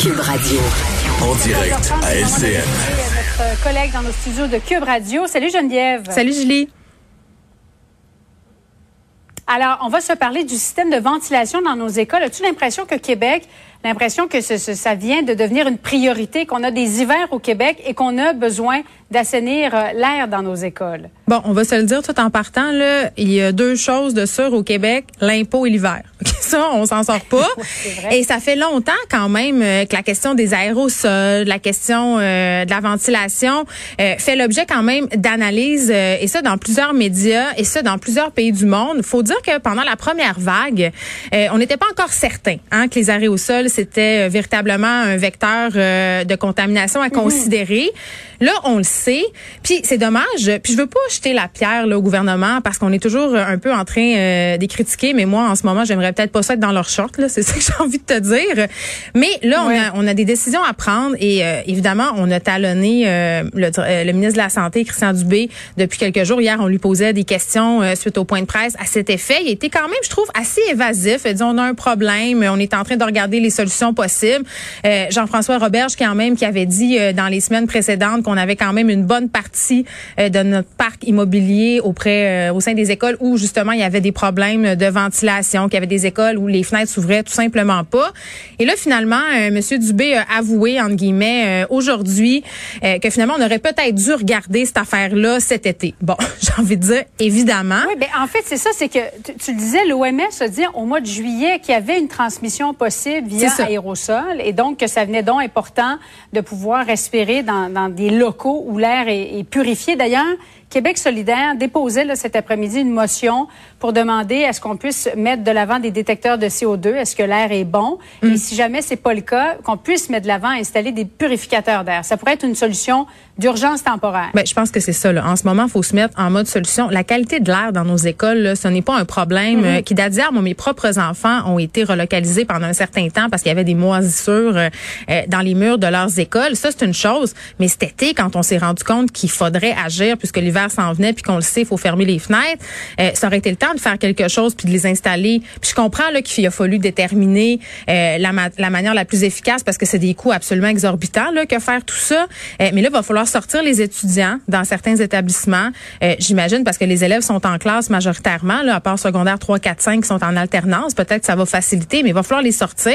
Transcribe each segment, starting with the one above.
Cube Radio. En direct à LCN. Notre collègue dans nos studios de Cube Radio. Salut Geneviève. Salut Julie. Alors, on va se parler du système de ventilation dans nos écoles. As-tu l'impression que Québec, l'impression que ce, ce, ça vient de devenir une priorité, qu'on a des hivers au Québec et qu'on a besoin d'assainir euh, l'air dans nos écoles? Bon, on va se le dire tout en partant, là, il y a deux choses de sûr au Québec, l'impôt et l'hiver. Ça, on s'en sort pas. et ça fait longtemps quand même euh, que la question des aérosols, la question euh, de la ventilation euh, fait l'objet quand même d'analyses euh, et ça dans plusieurs médias et ça dans plusieurs pays du monde. Faut dire que pendant la première vague, on n'était pas encore certain hein, que les aérosols c'était euh, véritablement un vecteur euh, de contamination à considérer. Là, on le sait. Puis c'est dommage. Puis je veux pas jeter la pierre là, au gouvernement parce qu'on est toujours un peu en train euh, de critiquer. Mais moi, en ce moment, j'aimerais peut-être pas ça être dans leur short. Là, c'est ça que j'ai envie de te dire. Mais là, Ouais. on, a, on a des décisions à prendre et euh, évidemment, on a talonné euh, le, euh, le ministre de la Santé, Christian Dubé, depuis quelques jours. Hier, on lui posait des questions euh, suite au point de presse à cet effet. Il était quand même, je trouve, assez évasif. Il dit on a un problème, on est en train de regarder les solutions possibles. Euh, Jean-François Roberge, quand même, qui avait dit euh, dans les semaines précédentes qu'on avait quand même une bonne partie euh, de notre parc immobilier auprès, au sein des écoles où justement il y avait des problèmes de ventilation, qu'il y avait des écoles où les fenêtres s'ouvraient tout simplement pas. Et là, finalement, Monsieur Dubé a avoué, entre guillemets, aujourd'hui, que finalement, on aurait peut-être dû regarder cette affaire-là cet été. Bon, j'ai envie de dire, évidemment. Oui, ben en fait, c'est ça, c'est que tu, le disais, l'OMS a dit au mois de juillet qu'il y avait une transmission possible via aérosol et donc que ça venait donc important de pouvoir respirer dans, des locaux où l'air est purifié. D'ailleurs, Québec solidaire déposait là, cet après-midi une motion pour demander est-ce qu'on puisse mettre de l'avant des détecteurs de CO2, est-ce que l'air est bon? Et si jamais c'est pas le cas, qu'on puisse mettre de l'avant installer des purificateurs d'air. Ça pourrait être une solution d'urgence temporaire. Ben, je pense que c'est ça. Là. En ce moment, il faut se mettre en mode solution. La qualité de l'air dans nos écoles, là, ce n'est pas un problème euh, qui date d'hier. Mes propres enfants ont été relocalisés pendant un certain temps parce qu'il y avait des moisissures euh, euh, dans les murs de leurs écoles. Ça, c'est une chose. Mais cet été, quand on s'est rendu compte qu'il faudrait agir puisque l'hiver s'en venait puis qu'on le sait, il faut fermer les fenêtres, euh, ça aurait été le temps de faire quelque chose puis de les installer. Puis je comprends là qu'il a fallu déterminer euh, la, ma- la manière la plus efficace parce que c'est des coûts absolument exorbitants là que faire tout ça. Euh, mais là, il va falloir sortir les étudiants dans certains établissements. Euh, J'imagine parce que les élèves sont en classe majoritairement, là, à part secondaire 3, 4, 5 qui sont en alternance. Peut-être que ça va faciliter, mais il va falloir les sortir.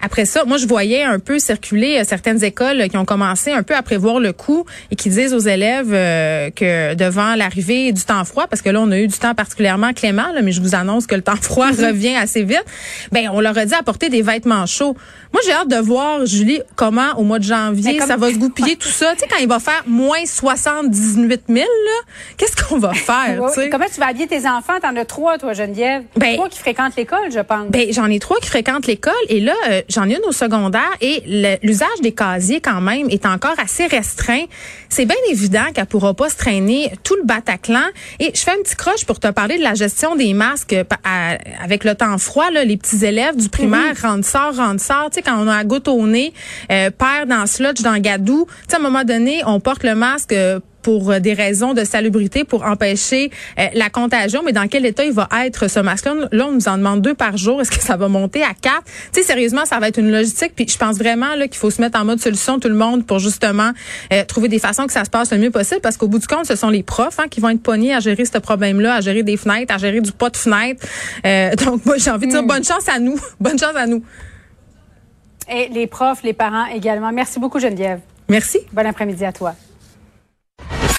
Après ça, moi, je voyais un peu circuler euh, certaines écoles qui ont commencé un peu à prévoir le coup et qui disent aux élèves euh, que devant l'arrivée du temps froid, parce que là, on a eu du temps particulièrement clément, là, mais je vous annonce que le temps froid revient assez vite, ben on leur a dit apporter des vêtements chauds. Moi, j'ai hâte de voir, Julie, comment au mois de janvier, comme- ça va se goupiller tout ça. Tu sais, quand il va faire moins 78 000, là, qu'est-ce qu'on va faire? Comment tu vas habiller tes enfants? T'en as trois, toi, Geneviève. Ben- trois qui fréquentent l'école, je pense. Ben, j'en ai trois qui fréquentent l'école et là, euh, j'en ai une au secondaire et l'usage des casiers quand même est encore assez restreint. C'est bien évident qu'elle pourra pas se traîner tout le Bataclan. Et je fais un petit croche pour te parler de la gestion des masques à- avec le temps froid. Là, les petits élèves du primaire rentrent sort, rentrent sort. Tu sais, quand on a la goutte au nez, euh, perd dans sludge, dans gadou. Tu sais, à un moment donné, on porte le masque. euh, pour euh, des raisons de salubrité, pour empêcher euh, la contagion. Mais dans quel état il va être ce masque-là? Là, on nous en demande deux par jour. Est-ce que ça va monter à quatre? Tu sais, sérieusement, ça va être une logistique. Puis je pense vraiment là qu'il faut se mettre en mode solution tout le monde pour justement euh, trouver des façons que ça se passe le mieux possible. Parce qu'au bout du compte, ce sont les profs hein, qui vont être pognés à gérer ce problème-là, à gérer des fenêtres, à gérer du pas de fenêtre. Euh, donc moi, j'ai envie de dire bonne chance à nous. bonne chance à nous. Et les profs, les parents également. Merci beaucoup, Geneviève. Merci. Bon après-midi à toi.